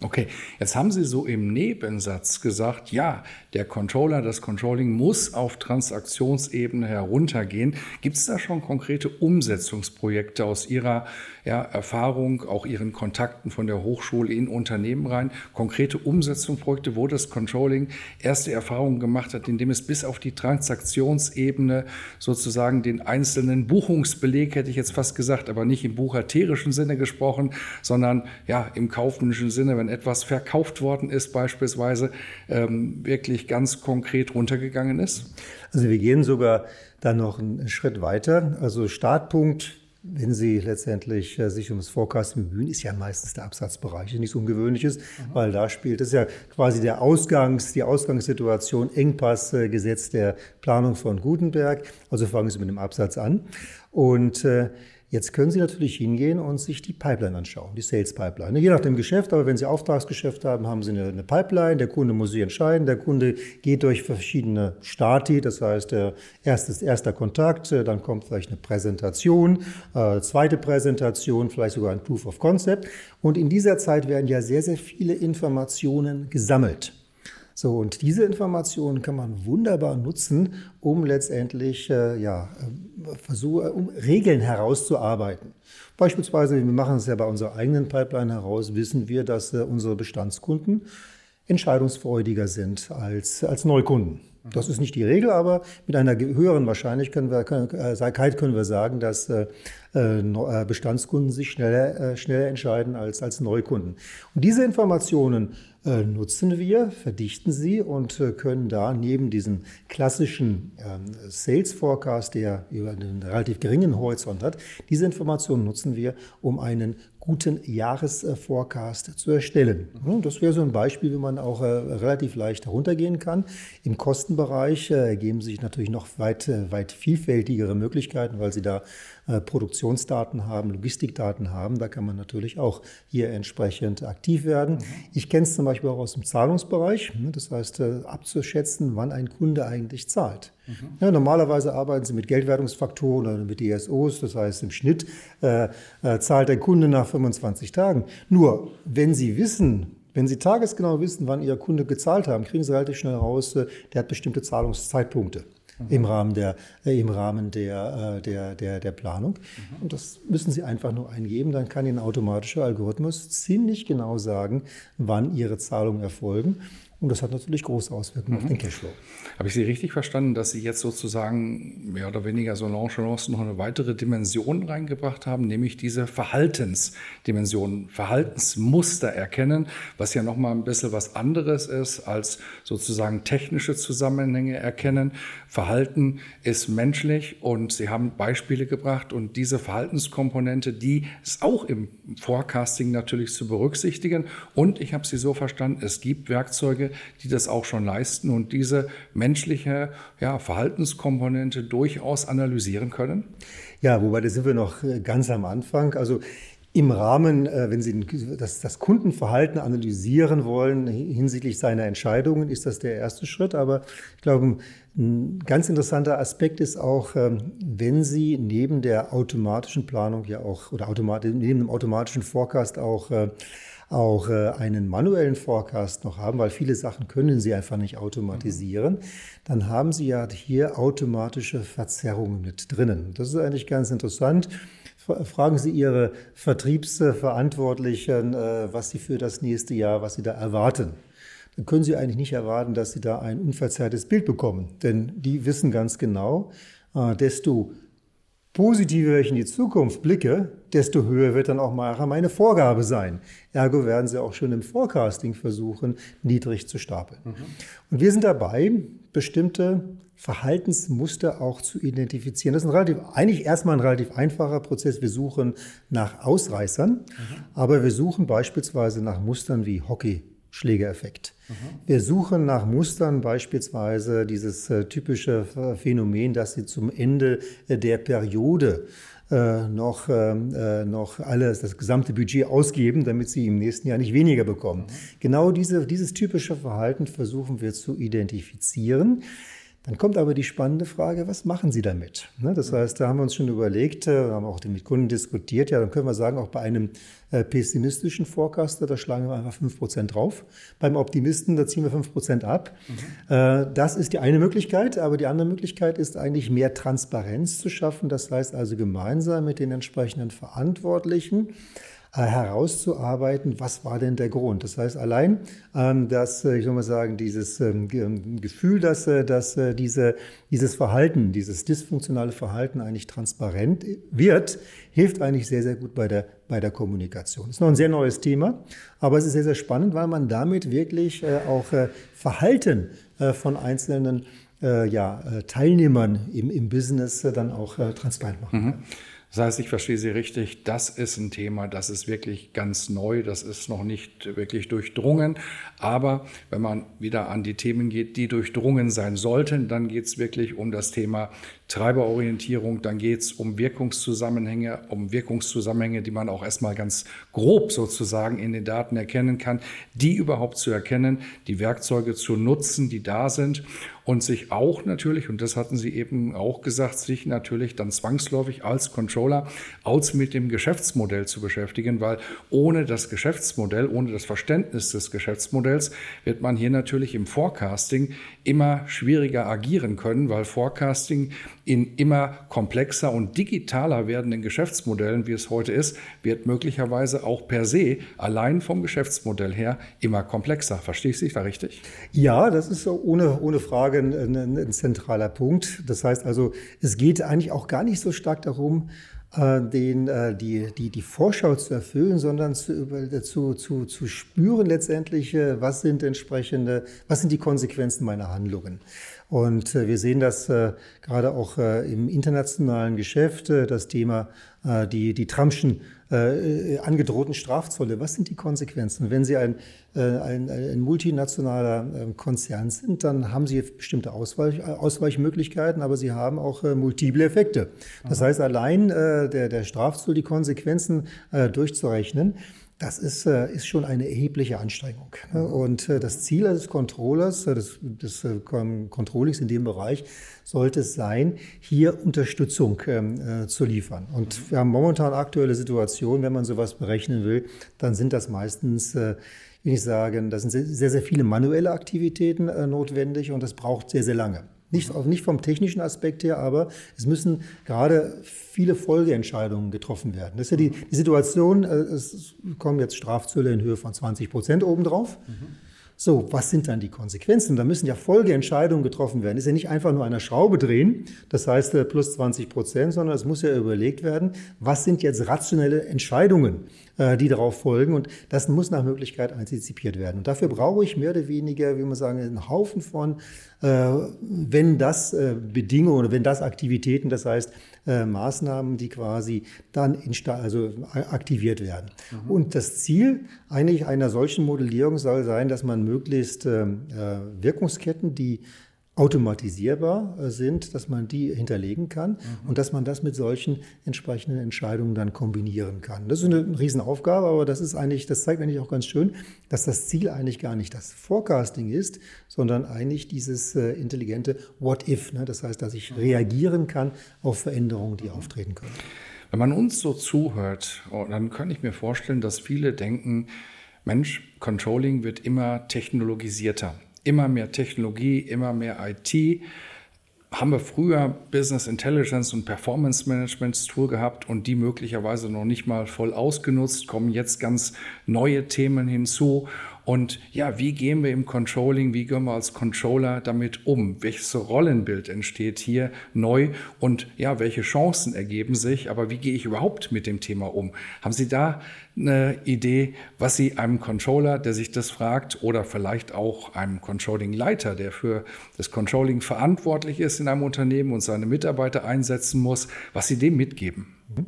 Okay, jetzt haben Sie so im Nebensatz gesagt, ja, der Controller, das Controlling muss auf Transaktionsebene heruntergehen. Gibt es da schon konkrete Umsetzungsprojekte aus Ihrer ja, Erfahrung, auch Ihren Kontakten von der Hochschule in Unternehmen rein? Konkrete Umsetzungsprojekte, wo das Controlling erste Erfahrungen gemacht hat, indem es bis auf die Transaktionsebene sozusagen den einzelnen Buchungsbeleg, hätte ich jetzt fast gesagt, aber nicht im buchhalterischen Sinne gesprochen, sondern ja, im kaufmännischen Sinne, wenn etwas was verkauft worden ist, beispielsweise, ähm, wirklich ganz konkret runtergegangen ist? Also wir gehen sogar dann noch einen Schritt weiter. Also Startpunkt wenn Sie letztendlich äh, sich um das Forecasting bemühen, ist ja meistens der Absatzbereich, nichts Ungewöhnliches, mhm. weil da spielt es ja quasi der Ausgangs, die Ausgangssituation, Engpassgesetz der Planung von Gutenberg. Also fangen Sie mit dem Absatz an. Und äh, Jetzt können Sie natürlich hingehen und sich die Pipeline anschauen, die Sales Pipeline. Je nach dem Geschäft, aber wenn Sie Auftragsgeschäft haben, haben Sie eine, Pipeline. Der Kunde muss sich entscheiden. Der Kunde geht durch verschiedene Stati, das heißt, der erste, erster Kontakt, äh, dann kommt vielleicht eine Präsentation, äh, zweite Präsentation, vielleicht sogar ein Proof of Concept. Und in dieser Zeit werden ja sehr, sehr viele Informationen gesammelt. So, und diese Informationen kann man wunderbar nutzen, um letztendlich äh, ja, äh, Versuche, um Regeln herauszuarbeiten. Beispielsweise, wir machen es ja bei unserer eigenen Pipeline heraus, wissen wir, dass äh, unsere Bestandskunden entscheidungsfreudiger sind als, als Neukunden. Das ist nicht die Regel, aber mit einer höheren Wahrscheinlichkeit können wir, äh, können wir sagen, dass äh, äh, Bestandskunden sich schneller, schneller entscheiden als, als Neukunden. Und diese Informationen nutzen wir, verdichten sie und können da neben diesem klassischen ähm, Sales Forecast, der über einen relativ geringen Horizont hat, diese Informationen nutzen wir, um einen guten Jahresforecast zu erstellen. Das wäre so ein Beispiel, wie man auch relativ leicht heruntergehen kann. Im Kostenbereich ergeben sich natürlich noch weit, weit vielfältigere Möglichkeiten, weil Sie da äh, Produktionsdaten haben, Logistikdaten haben. Da kann man natürlich auch hier entsprechend aktiv werden. Mhm. Ich kenne es zum Beispiel auch aus dem Zahlungsbereich. Ne, das heißt, äh, abzuschätzen, wann ein Kunde eigentlich zahlt. Mhm. Ja, normalerweise arbeiten Sie mit Geldwertungsfaktoren oder mit DSOs. Das heißt, im Schnitt äh, äh, zahlt der Kunde nach 25 Tagen. Nur, wenn Sie wissen, wenn Sie tagesgenau wissen, wann Ihr Kunde gezahlt haben, kriegen Sie relativ schnell raus, der hat bestimmte Zahlungszeitpunkte mhm. im Rahmen der, äh, im Rahmen der, äh, der, der, der Planung. Mhm. Und das müssen Sie einfach nur eingeben. Dann kann Ihnen ein automatischer Algorithmus ziemlich genau sagen, wann Ihre Zahlungen erfolgen. Und das hat natürlich große Auswirkungen mhm. auf den Cashflow. Habe ich Sie richtig verstanden, dass Sie jetzt sozusagen mehr oder weniger so nonchalant noch eine weitere Dimension reingebracht haben, nämlich diese Verhaltensdimension, Verhaltensmuster erkennen, was ja nochmal ein bisschen was anderes ist als sozusagen technische Zusammenhänge erkennen. Verhalten ist menschlich und Sie haben Beispiele gebracht und diese Verhaltenskomponente, die ist auch im Forecasting natürlich zu berücksichtigen. Und ich habe Sie so verstanden, es gibt Werkzeuge, die das auch schon leisten und diese menschliche ja, Verhaltenskomponente durchaus analysieren können? Ja, wobei da sind wir noch äh, ganz am Anfang. Also im Rahmen, äh, wenn Sie das, das, Kundenverhalten analysieren wollen hinsichtlich seiner Entscheidungen, ist das der erste Schritt. Aber ich glaube, ein ganz interessanter Aspekt ist auch, ähm, wenn Sie neben der automatischen Planung ja auch oder neben dem automatischen Forecast auch äh, auch äh, einen manuellen Forecast noch haben, weil viele Sachen können Sie einfach nicht automatisieren, mhm. dann haben Sie ja hier automatische Verzerrungen mit drinnen. Das ist eigentlich ganz interessant. Fragen Sie Ihre Vertriebsverantwortlichen, äh, was Sie für das nächste Jahr, was Sie da erwarten dann können Sie eigentlich nicht erwarten, dass Sie da ein unverzerrtes Bild bekommen. Denn die wissen ganz genau, äh, desto positiver ich in die Zukunft blicke, desto höher wird dann auch meine Vorgabe sein. Ergo werden Sie auch schon im Forecasting versuchen, niedrig zu stapeln. Mhm. Und wir sind dabei, bestimmte Verhaltensmuster auch zu identifizieren. Das ist ein relativ, eigentlich erstmal ein relativ einfacher Prozess. Wir suchen nach Ausreißern, mhm. aber wir suchen beispielsweise nach Mustern wie Hockeyschlägereffekt. Mhm. Wir suchen nach Mustern beispielsweise dieses äh, typische Phänomen, dass sie zum Ende der Periode äh, noch, ähm, äh, noch alles, das gesamte Budget ausgeben, damit sie im nächsten Jahr nicht weniger bekommen. Genau diese, dieses typische Verhalten versuchen wir zu identifizieren. Dann kommt aber die spannende Frage, was machen Sie damit? Ne, das heißt, da haben wir uns schon überlegt, äh, haben auch mit Kunden diskutiert, ja, dann können wir sagen, auch bei einem äh, pessimistischen Forecaster, da schlagen wir einfach 5% drauf. Beim Optimisten, da ziehen wir 5% ab. Mhm. Äh, das ist die eine Möglichkeit, aber die andere Möglichkeit ist eigentlich mehr Transparenz zu schaffen. Das heißt also gemeinsam mit den entsprechenden Verantwortlichen äh, herauszuarbeiten, was war denn der Grund. Das heißt, allein ähm, dass, ich soll mal sagen, dieses ähm, ähm, Gefühl, dass, äh, dass äh, diese, dieses Verhalten, dieses dysfunktionale Verhalten eigentlich transparent wird, hilft eigentlich sehr, sehr gut bei der, bei der Kommunikation. Das ist noch ein sehr neues Thema, aber es ist sehr, sehr spannend, weil man damit wirklich auch Verhalten von einzelnen ja, Teilnehmern im, im Business dann auch transparent macht. Mhm. Das heißt, ich verstehe Sie richtig, das ist ein Thema, das ist wirklich ganz neu, das ist noch nicht wirklich durchdrungen. Aber wenn man wieder an die Themen geht, die durchdrungen sein sollten, dann geht es wirklich um das Thema Treiberorientierung, dann geht es um Wirkungszusammenhänge, um Wirkungszusammenhänge, die man auch erstmal ganz grob sozusagen in den Daten erkennen kann, die überhaupt zu erkennen, die Werkzeuge zu nutzen, die da sind und sich auch natürlich, und das hatten Sie eben auch gesagt, sich natürlich dann zwangsläufig als Controller aus mit dem Geschäftsmodell zu beschäftigen, weil ohne das Geschäftsmodell, ohne das Verständnis des Geschäftsmodells wird man hier natürlich im Forecasting immer schwieriger agieren können, weil Forecasting in immer komplexer und digitaler werdenden Geschäftsmodellen, wie es heute ist, wird möglicherweise auch per se allein vom Geschäftsmodell her immer komplexer. Verstehe ich Sie da richtig? Ja, das ist ohne, ohne Frage ein, ein, ein zentraler Punkt. Das heißt also, es geht eigentlich auch gar nicht so stark darum, äh, den, äh, die, die, die Vorschau zu erfüllen, sondern zu, zu, zu, zu spüren letztendlich, äh, was sind entsprechende, was sind die Konsequenzen meiner Handlungen. Und wir sehen das gerade auch im internationalen Geschäft, das Thema die, die Trumpschen äh, angedrohten Strafzölle. Was sind die Konsequenzen? Wenn Sie ein, äh, ein, ein multinationaler äh, Konzern sind, dann haben Sie bestimmte Ausweich, Ausweichmöglichkeiten, aber Sie haben auch äh, multiple Effekte. Das heißt, allein äh, der, der Strafzoll, die Konsequenzen äh, durchzurechnen, das ist, äh, ist schon eine erhebliche Anstrengung. Ne? Und äh, das Ziel des Controllers, äh, des, des Controllings in dem Bereich, sollte es sein, hier Unterstützung ähm, zu liefern. Und wir haben momentan aktuelle Situationen, wenn man sowas berechnen will, dann sind das meistens will ich sagen, da sind sehr, sehr viele manuelle Aktivitäten notwendig und das braucht sehr, sehr lange. Nicht, nicht vom technischen Aspekt her, aber es müssen gerade viele Folgeentscheidungen getroffen werden. Das ist ja die, die Situation, äh, es kommen jetzt Strafzölle in Höhe von 20 Prozent obendrauf. Mhm. So, was sind dann die Konsequenzen? Da müssen ja Folgeentscheidungen getroffen werden. Ist ja nicht einfach nur eine Schraube drehen, das heißt äh, plus 20 Prozent, sondern es muss ja überlegt werden, was sind jetzt rationelle Entscheidungen, äh, die darauf folgen. Und das muss nach Möglichkeit antizipiert werden. Und dafür brauche ich mehr oder weniger, wie man sagen, einen Haufen von, äh, wenn das Bedingungen oder wenn das Aktivitäten, das heißt Maßnahmen, die quasi dann also aktiviert werden. Mhm. Und das Ziel eigentlich einer solchen Modellierung soll sein, dass man möglichst ähm, äh, Wirkungsketten, die automatisierbar äh, sind, dass man die hinterlegen kann mhm. und dass man das mit solchen entsprechenden Entscheidungen dann kombinieren kann. Das ist eine Riesenaufgabe, aber das ist eigentlich, das zeigt eigentlich auch ganz schön, dass das Ziel eigentlich gar nicht das Forecasting ist, sondern eigentlich dieses äh, intelligente What if. Ne? Das heißt, dass ich mhm. reagieren kann auf Veränderungen, die mhm. auftreten können. Wenn man uns so zuhört, oh, dann kann ich mir vorstellen, dass viele denken, Mensch, Controlling wird immer technologisierter. Immer mehr Technologie, immer mehr IT. Haben wir früher Business Intelligence und Performance Management Tool gehabt und die möglicherweise noch nicht mal voll ausgenutzt, kommen jetzt ganz neue Themen hinzu Und ja, wie gehen wir im Controlling, wie gehen wir als Controller damit um? Welches Rollenbild entsteht hier neu und ja, welche Chancen ergeben sich? Aber wie gehe ich überhaupt mit dem Thema um? Haben Sie da eine Idee, was Sie einem Controller, der sich das fragt, oder vielleicht auch einem Controlling-Leiter, der für das Controlling verantwortlich ist in einem Unternehmen und seine Mitarbeiter einsetzen muss, was Sie dem mitgeben? Mhm.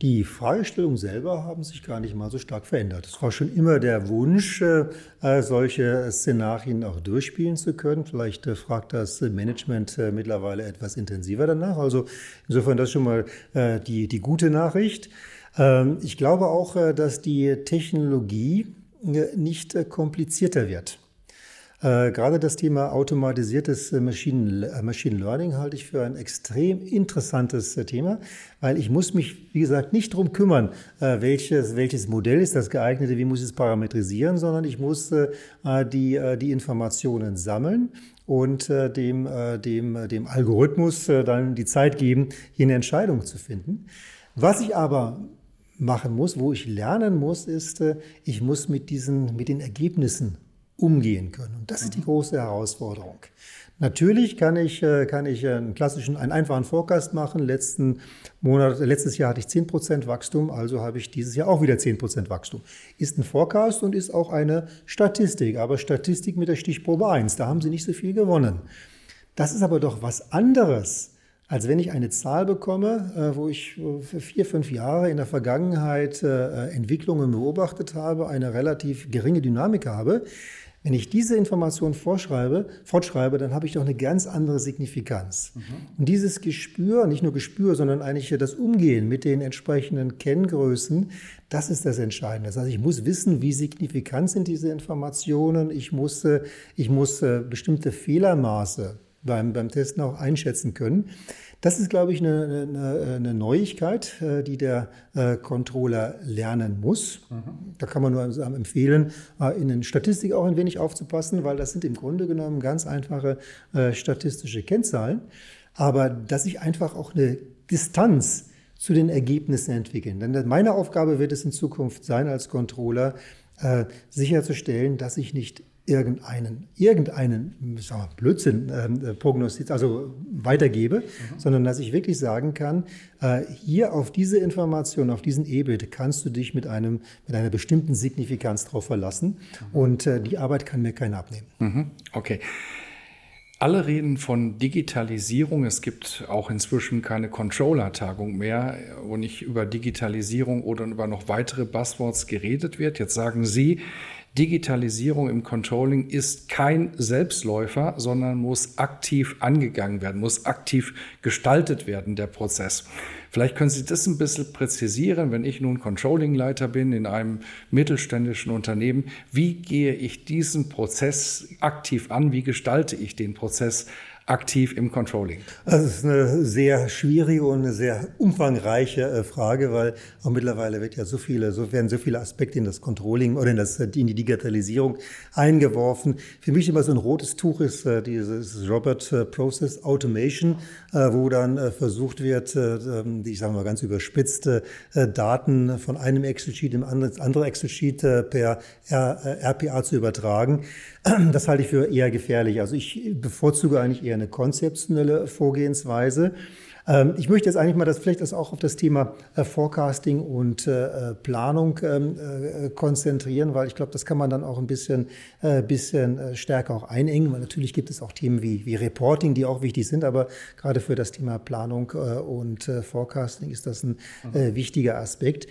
Die Fragestellungen selber haben sich gar nicht mal so stark verändert. Es war schon immer der Wunsch, äh, solche Szenarien auch durchspielen zu können. Vielleicht äh, fragt das Management äh, mittlerweile etwas intensiver danach. Also insofern das schon mal die, die gute Nachricht. Ähm, ich glaube auch, dass die Technologie nicht komplizierter wird. Äh, gerade das Thema automatisiertes äh, Machine, äh, Machine Learning halte ich für ein extrem interessantes äh, Thema, weil ich muss mich, wie gesagt, nicht darum kümmern, welches, welches Modell ist das geeignete, wie muss ich es parametrisieren, sondern ich muss die, die Informationen sammeln und dem, dem, dem Algorithmus dann die Zeit geben, hier eine Entscheidung zu finden. Was ich aber machen muss, wo ich lernen muss, ist, ich muss mit diesen, mit den Ergebnissen umgehen können. Und das ist die große Herausforderung. Natürlich kann ich, äh, kann ich einen klassischen, einen einfachen Forecast machen. Letzten Monat, letztes Jahr hatte ich 10% Wachstum, also habe ich dieses Jahr auch wieder 10% Wachstum. Ist ein Forecast und ist auch eine Statistik, aber Statistik mit der Stichprobe 1, da haben Sie nicht so viel gewonnen. Das ist aber doch was anderes, als wenn ich eine Zahl bekomme, äh, wo ich äh, für vier, fünf Jahre in der Vergangenheit Entwicklungen beobachtet habe, eine relativ geringe Dynamik habe, wenn ich diese Information vorschreibe, fortschreibe, dann habe ich doch eine ganz andere Signifikanz. Mhm. Und dieses Gespür, nicht nur Gespür, sondern eigentlich das Umgehen mit den entsprechenden Kenngrößen, das ist das Entscheidende. Das heißt, ich muss wissen, wie signifikant sind diese Informationen. Ich muss, äh, ich muss äh, bestimmte Fehlermaße beim, beim Testen auch einschätzen können. Das ist, glaube ich, eine, eine, eine Neuigkeit, äh, die der äh, Controller lernen muss. Mhm. Da kann man nur empfehlen, äh, in den Statistik auch ein wenig aufzupassen, weil das sind im Grunde genommen ganz einfache statistische Kennzahlen. Aber dass ich einfach auch eine Distanz zu den Ergebnissen entwickeln. Denn meine Aufgabe wird es in Zukunft sein, als Controller sicherzustellen, dass ich nicht irgendeinen, irgendeinen sagen wir, Blödsinn äh, prognostiziert, also weitergebe, mhm. sondern dass ich wirklich sagen kann, äh, hier auf diese Information, auf diesen EBIT kannst du dich mit, einem, mit einer bestimmten Signifikanz drauf verlassen mhm. und äh, die Arbeit kann mir keiner abnehmen. Mhm. Okay. Alle reden von Digitalisierung. Es gibt auch inzwischen keine Controller-Tagung mehr, wo nicht über Digitalisierung oder über noch weitere Buzzwords geredet wird. Jetzt sagen Sie, Digitalisierung im Controlling ist kein Selbstläufer, sondern muss aktiv angegangen werden, muss aktiv gestaltet werden, der Prozess. Vielleicht können Sie das ein bisschen präzisieren, wenn ich nun Controllingleiter bin in einem mittelständischen Unternehmen. Wie gehe ich diesen Prozess aktiv an? Wie gestalte ich den Prozess aktiv im Controlling? Das ist eine sehr schwierige und eine sehr umfangreiche äh, Frage, weil auch mittlerweile wird ja so viele, so werden so viele Aspekte in das Controlling oder in, das, in die Digitalisierung eingeworfen. Für mich immer so ein rotes Tuch ist äh, dieses Robert äh, Process Automation, wo dann versucht wird, ähm, ich sage mal ganz überspitzte Daten von einem Excel-Sheet in ein andere Excel-Sheet per RPA zu übertragen. Das halte ich für eher gefährlich. Also ich bevorzuge eigentlich eher eine konzeptionelle Vorgehensweise. Ähm, ich möchte jetzt eigentlich mal das vielleicht auch auf das Thema äh, Forecasting und äh, Planung ähm, äh, konzentrieren, weil ich glaube, das kann man dann auch ein bisschen, bisschen stärker auch einengen, weil natürlich gibt es auch Themen wie, wie Reporting, die auch wichtig sind, aber gerade für das Thema Planung und Forecasting ist das ein wichtiger Aspekt.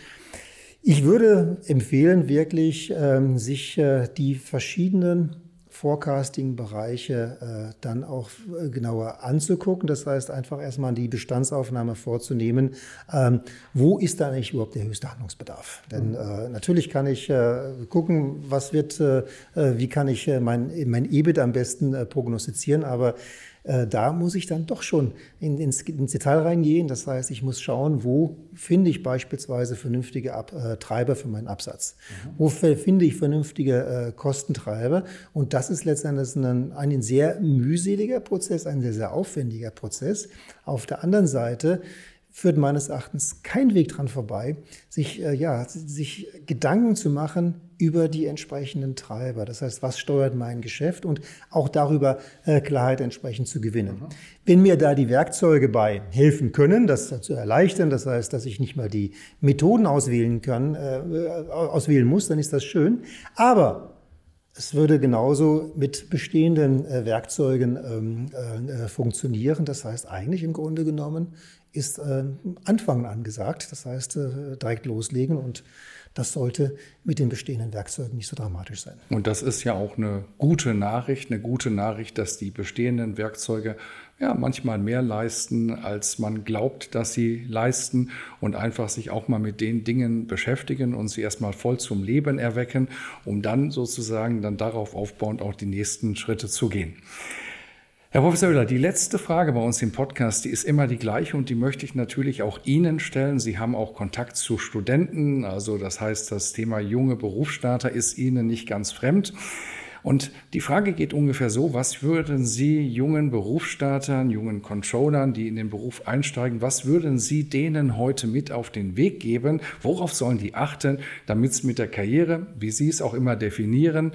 Ich würde empfehlen, wirklich ähm, sich die verschiedenen Forecasting-Bereiche äh, dann auch äh, genauer anzugucken. Das heißt, einfach erstmal die Bestandsaufnahme vorzunehmen. Ähm, wo ist da eigentlich überhaupt der höchste Handlungsbedarf? Denn mhm. äh, natürlich kann ich äh, gucken, was wird, äh, äh, wie kann ich mein, mein EBIT am besten prognostizieren, aber äh, da muss ich dann doch schon in, ins, ins, Detail reingehen. Das heißt, ich muss schauen, wo finde ich beispielsweise vernünftige Ab, äh, Treiber für meinen Absatz? Mhm. Wo finde ich vernünftige äh, Kostentreiber? Und das ist letztendlich ein, ein sehr mühseliger Prozess, ein sehr, sehr aufwendiger Prozess. Auf der anderen Seite führt meines Erachtens kein Weg dran vorbei, sich, äh, ja, sich Gedanken zu machen über die entsprechenden Treiber. Das heißt, was steuert mein Geschäft und auch darüber äh, Klarheit entsprechend zu gewinnen. Mhm. Wenn mir da die Werkzeuge bei helfen können, das zu erleichtern, das heißt, dass ich nicht mal die Methoden auswählen kann, äh, auswählen muss, dann ist das schön. Aber es würde genauso mit bestehenden äh, Werkzeugen ähm, äh, funktionieren. Das heißt, eigentlich im Grunde genommen ist äh, Anfangen angesagt. Das heißt, äh, direkt loslegen und das sollte mit den bestehenden Werkzeugen nicht so dramatisch sein. Und das ist ja auch eine gute Nachricht, eine gute Nachricht, dass die bestehenden Werkzeuge ja manchmal mehr leisten, als man glaubt, dass sie leisten und einfach sich auch mal mit den Dingen beschäftigen und sie erstmal voll zum Leben erwecken, um dann sozusagen dann darauf aufbauend auch die nächsten Schritte zu gehen. Herr Professor Oehler, die letzte Frage bei uns im Podcast, die ist immer die gleiche und die möchte ich natürlich auch Ihnen stellen. Sie haben auch Kontakt zu Studenten, also das heißt, das Thema junge Berufsstarter ist Ihnen nicht ganz fremd. Und die Frage geht ungefähr so, was würden Sie jungen Berufsstartern, jungen Controllern, die in den Beruf einsteigen, was würden Sie denen heute mit auf den Weg geben? Worauf sollen die achten, damit es mit der Karriere, wie Sie es auch immer definieren,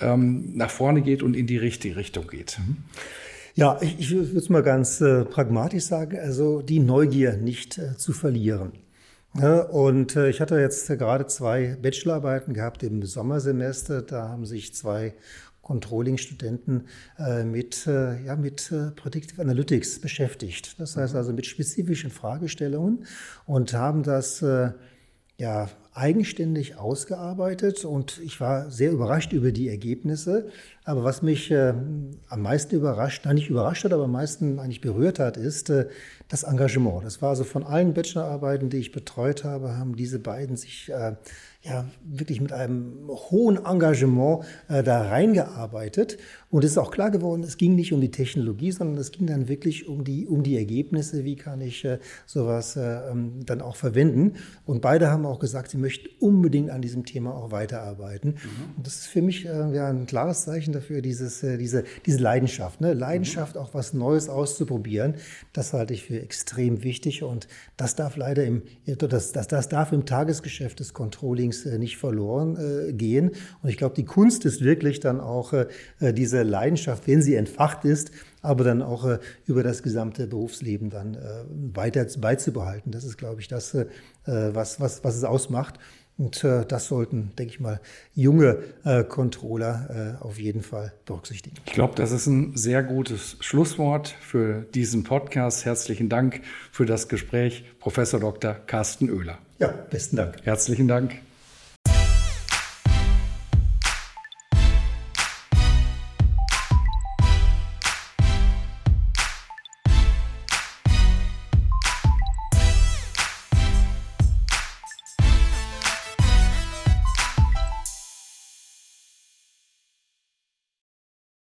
ähm, nach vorne geht und in die richtige Richtung geht? Mhm. Ja, ich, ich würde es mal ganz äh, pragmatisch sagen, also die Neugier nicht äh, zu verlieren. Ja, und äh, ich hatte jetzt gerade zwei Bachelorarbeiten gehabt im Sommersemester. Da haben sich zwei Controlling-Studenten äh, mit, äh, ja, mit äh, Predictive Analytics beschäftigt. Das heißt also mit spezifischen Fragestellungen und haben das äh, ja, eigenständig ausgearbeitet und ich war sehr überrascht über die Ergebnisse. Aber was mich äh, am meisten überrascht, nein, nicht überrascht hat, aber am meisten eigentlich berührt hat, ist äh, das Engagement. Das war also von allen Bachelorarbeiten, die ich betreut habe, haben diese beiden sich äh, ja, wirklich mit einem hohen Engagement äh, da reingearbeitet. Und es ist auch klar geworden, es ging nicht um die Technologie, sondern es ging dann wirklich um die, um die Ergebnisse. Wie kann ich äh, sowas äh, ähm, dann auch verwenden? Und beide haben auch gesagt, sie möchten unbedingt an diesem Thema auch weiterarbeiten. Mhm. Und das ist für mich äh, ja, ein klares Zeichen dafür, dieses, äh, diese, diese Leidenschaft. Ne? Leidenschaft, mhm. auch was Neues auszuprobieren. Das halte ich für extrem wichtig. Und das darf leider im, das, das, das darf im Tagesgeschäft des Controllings äh, nicht verloren äh, gehen. Und ich glaube, die Kunst ist wirklich dann auch äh, diese Leidenschaft, wenn sie entfacht ist, aber dann auch über das gesamte Berufsleben dann weiter beizubehalten. Das ist, glaube ich, das, was, was, was es ausmacht. Und äh, das sollten, denke ich mal, junge äh, Controller äh, auf jeden Fall berücksichtigen. Ich glaube, das ist ein sehr gutes Schlusswort für diesen Podcast. Herzlichen Dank für das Gespräch, Professor Dr. Carsten Oehler. Ja, besten Dank. Herzlichen Dank.